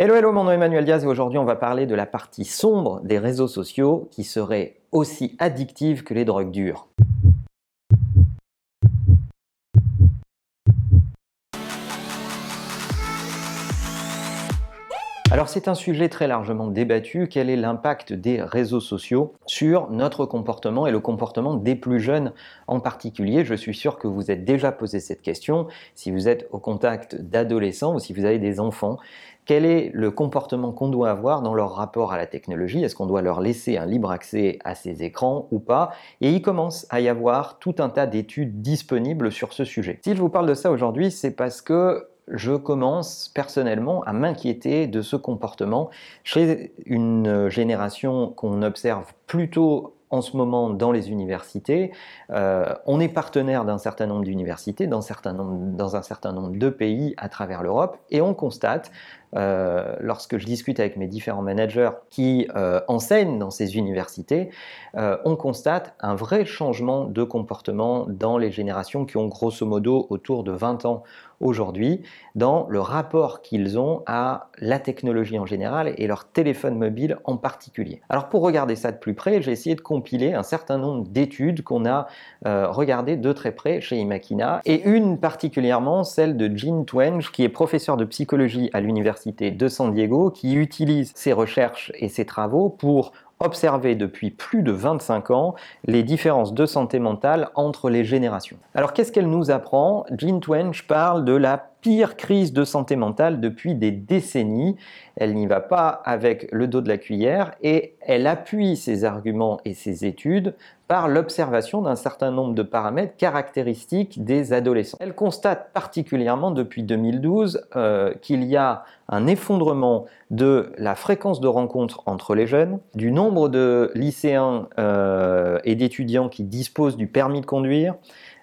Hello, hello, mon nom est Emmanuel Diaz et aujourd'hui on va parler de la partie sombre des réseaux sociaux qui serait aussi addictive que les drogues dures. Alors c'est un sujet très largement débattu, quel est l'impact des réseaux sociaux sur notre comportement et le comportement des plus jeunes en particulier? Je suis sûr que vous êtes déjà posé cette question. Si vous êtes au contact d'adolescents ou si vous avez des enfants quel est le comportement qu'on doit avoir dans leur rapport à la technologie? Est-ce qu'on doit leur laisser un libre accès à ces écrans ou pas? Et il commence à y avoir tout un tas d'études disponibles sur ce sujet. Si je vous parle de ça aujourd'hui, c'est parce que je commence personnellement à m'inquiéter de ce comportement chez une génération qu'on observe plutôt en ce moment dans les universités. Euh, on est partenaire d'un certain nombre d'universités dans, dans, un certain nombre de pays à travers l'Europe et on constate euh, lorsque je discute avec mes différents managers qui euh, enseignent dans ces universités, euh, on constate un vrai changement de comportement dans les générations qui ont grosso modo autour de 20 ans aujourd'hui, dans le rapport qu'ils ont à la technologie en général et leur téléphone mobile en particulier. Alors pour regarder ça de plus près, j'ai essayé de compiler un certain nombre d'études qu'on a regardées de très près chez Imakina, et une particulièrement celle de Jean Twenge, qui est professeur de psychologie à l'université de San Diego qui utilise ses recherches et ses travaux pour observer depuis plus de 25 ans les différences de santé mentale entre les générations. Alors qu'est-ce qu'elle nous apprend? Jean Twenge parle de la pire crise de santé mentale depuis des décennies. Elle n'y va pas avec le dos de la cuillère et elle appuie ses arguments et ses études par l'observation d'un certain nombre de paramètres caractéristiques des adolescents. Elle constate particulièrement depuis 2012 euh, qu'il y a un effondrement de la fréquence de rencontres entre les jeunes, du nombre de lycéens euh, et d'étudiants qui disposent du permis de conduire,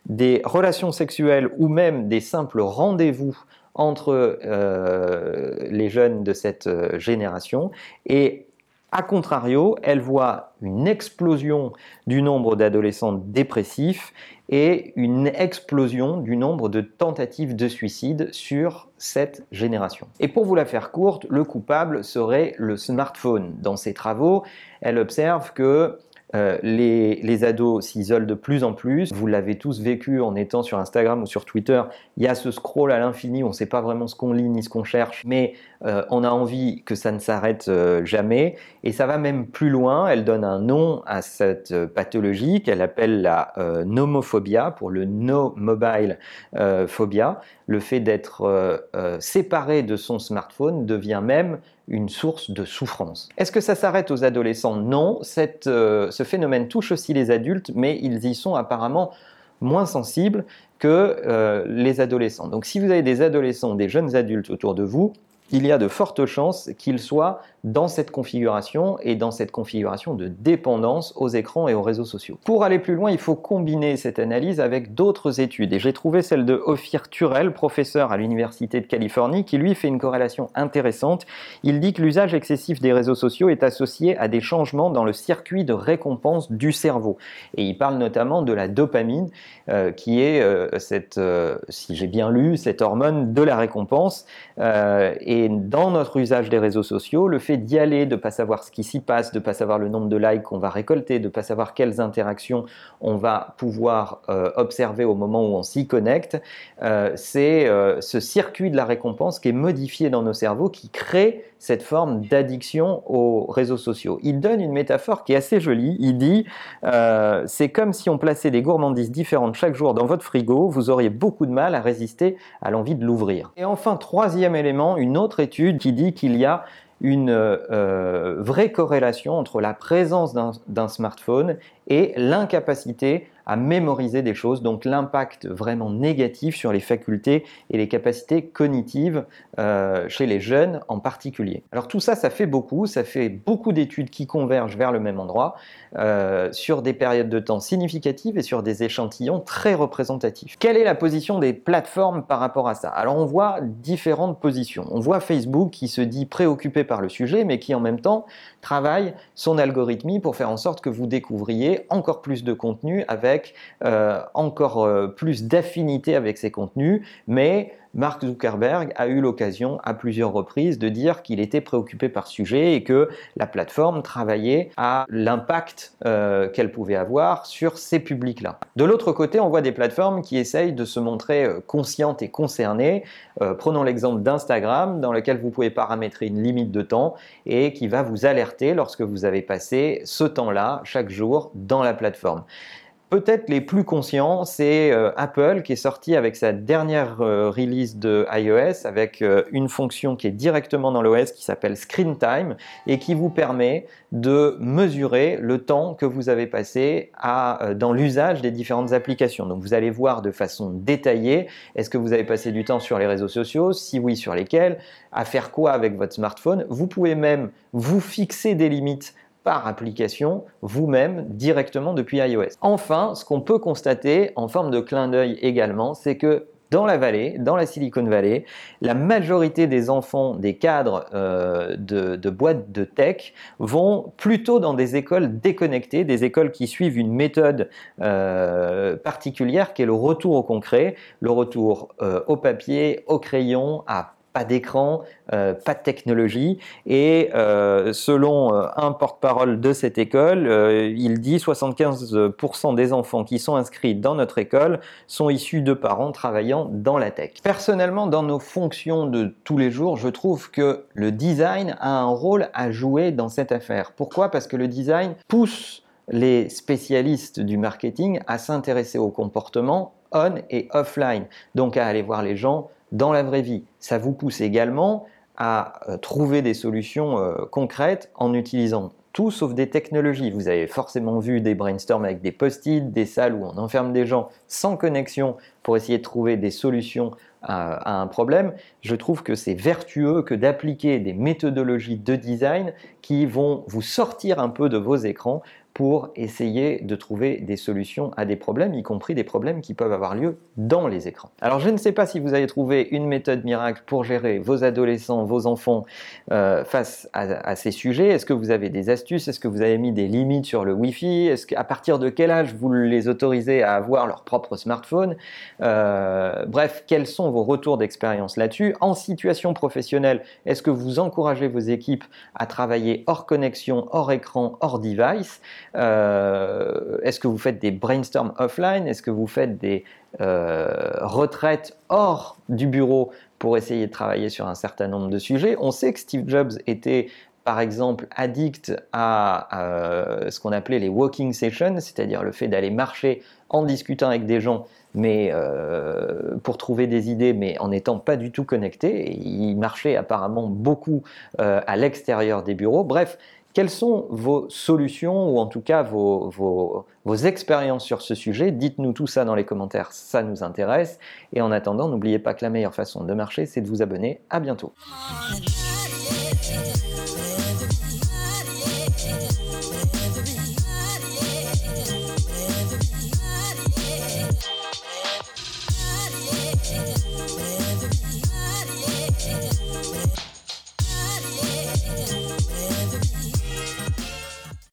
des relations sexuelles ou même des simples rendez-vous entre euh, les jeunes de cette génération et a contrario, elle voit une explosion du nombre d'adolescents dépressifs et une explosion du nombre de tentatives de suicide sur cette génération. Et pour vous la faire courte, le coupable serait le smartphone. Dans ses travaux, elle observe que euh, les, ados s'isolent de plus en plus. Vous l'avez tous vécu en étant sur Instagram ou sur Twitter. Il y a ce scroll à l'infini, on ne sait pas vraiment ce qu'on lit ni ce qu'on cherche, mais euh, on a envie que ça ne s'arrête euh, jamais. Et ça va même plus loin. Elle donne un nom à cette pathologie qu'elle appelle la nomophobia pour le no mobile phobia. Le fait d'être séparé de son smartphone devient même une source de souffrance. Est-ce que ça s'arrête aux adolescents? Non, euh, ce phénomène touche aussi les adultes, mais ils y sont apparemment moins sensibles que euh, les adolescents. Donc si vous avez des adolescents, des jeunes adultes autour de vous, il y a de fortes chances qu'ils soient dans cette configuration et dans cette configuration de dépendance aux écrans et aux réseaux sociaux. Pour aller plus loin, il faut combiner cette analyse avec d'autres études et j'ai trouvé celle de Ophir Turel, professeur à l'Université de Californie, qui lui fait une corrélation intéressante. Il dit que l'usage excessif des réseaux sociaux est associé à des changements dans le circuit de récompense du cerveau. Et il parle notamment de la dopamine, euh, qui est euh, cette, euh, si j'ai bien lu, cette hormone de la récompense. Dans notre usage des réseaux sociaux, le fait d'y aller, de ne pas savoir ce qui s'y passe, de ne pas savoir le nombre de likes qu'on va récolter, de ne pas savoir quelles interactions on va pouvoir euh, observer au moment où on s'y connecte, euh, c'est euh, ce circuit de la récompense qui est modifié dans nos cerveaux, qui crée cette forme d'addiction aux réseaux sociaux. Il donne une métaphore qui est assez jolie. Il dit c'est comme si on plaçait des gourmandises différentes chaque jour dans votre frigo, vous auriez beaucoup de mal à résister à l'envie de l'ouvrir. Et enfin, troisième élément, une autre étude qui dit qu'il y a une euh, vraie corrélation entre la présence d'un smartphone et l'incapacité à mémoriser des choses, donc l'impact vraiment négatif sur les facultés et les capacités cognitives euh, chez les jeunes en particulier. Alors tout ça, ça fait beaucoup, ça fait beaucoup d'études qui convergent vers le même endroit euh, sur des périodes de temps significatives et sur des échantillons très représentatifs. Quelle est la position des plateformes par rapport à ça? Alors on voit différentes positions. On voit Facebook qui se dit préoccupé par le sujet, mais qui en même temps travaille son algorithmie pour faire en sorte que vous découvriez encore plus de contenu avec euh, encore euh, plus d'affinité avec ces contenus, mais Mark Zuckerberg a eu l'occasion à plusieurs reprises de dire qu'il était préoccupé par sujet et que la plateforme travaillait à l'impact euh, qu'elle pouvait avoir sur ces publics-là. De l'autre côté, on voit des plateformes qui essayent de se montrer euh, conscientes et concernées. Euh, prenons l'exemple d'Instagram, dans lequel vous pouvez paramétrer une limite de temps et qui va vous alerter lorsque vous avez passé ce temps-là chaque jour dans la plateforme. Peut-être les plus conscients, c'est euh, Apple qui est sorti avec sa dernière euh, release de iOS avec euh, une fonction qui est directement dans l'OS qui s'appelle Screen Time et qui vous permet de mesurer le temps que vous avez passé dans l'usage des différentes applications. Donc vous allez voir de façon détaillée, est-ce que vous avez passé du temps sur les réseaux sociaux, si oui sur lesquels, à faire quoi avec votre smartphone. Vous pouvez même vous fixer des limites par application vous-même directement depuis iOS. Enfin, ce qu'on peut constater en forme de clin d'œil également, c'est que dans la vallée, dans la Silicon Valley, la majorité des enfants des cadres euh, de, boîtes de tech vont plutôt dans des écoles déconnectées, des écoles qui suivent une méthode euh, particulière qui est le retour au concret, le retour euh, au papier, au crayon, à pas d'écran, euh, pas de technologie. Et euh, selon euh, un porte-parole de cette école, il dit 75% des enfants qui sont inscrits dans notre école sont issus de parents travaillant dans la tech. Personnellement, dans nos fonctions de tous les jours, je trouve que le design a un rôle à jouer dans cette affaire. Pourquoi? Parce que le design pousse les spécialistes du marketing à s'intéresser au comportement on et offline, donc à aller voir les gens dans la vraie vie. Ça vous pousse également à euh, trouver des solutions euh, concrètes en utilisant tout sauf des technologies. Vous avez forcément vu des brainstorms avec des post-it, des salles où on enferme des gens sans connexion pour essayer de trouver des solutions à, un problème. Je trouve que c'est vertueux que d'appliquer des méthodologies de design qui vont vous sortir un peu de vos écrans pour essayer de trouver des solutions à des problèmes, y compris des problèmes qui peuvent avoir lieu dans les écrans. Alors je ne sais pas si vous avez trouvé une méthode miracle pour gérer vos adolescents, vos enfants euh, face à, ces sujets. Est-ce que vous avez des astuces? Est-ce que vous avez mis des limites sur le Wi-Fi? Est-ce qu'à partir de quel âge vous les autorisez à avoir leur propre smartphone? Euh, Bref, quels sont vos retours d'expérience là-dessus? En situation professionnelle, est-ce que vous encouragez vos équipes à travailler hors connexion, hors écran, hors device? Euh, est-ce que vous faites des brainstorms offline? Est-ce que vous faites des euh, retraites hors du bureau pour essayer de travailler sur un certain nombre de sujets? On sait que Steve Jobs était par exemple addict à euh, ce qu'on appelait les walking sessions, c'est-à-dire le fait d'aller marcher en discutant avec des gens, mais pour trouver des idées, mais en n'étant pas du tout connecté. il marchait apparemment beaucoup à l'extérieur des bureaux. Bref, quelles sont vos solutions ou en tout cas vos, vos, expériences sur ce sujet? Dites-nous tout ça dans les commentaires, ça nous intéresse. Et en attendant, n'oubliez pas que la meilleure façon de marcher, c'est de vous abonner. À bientôt.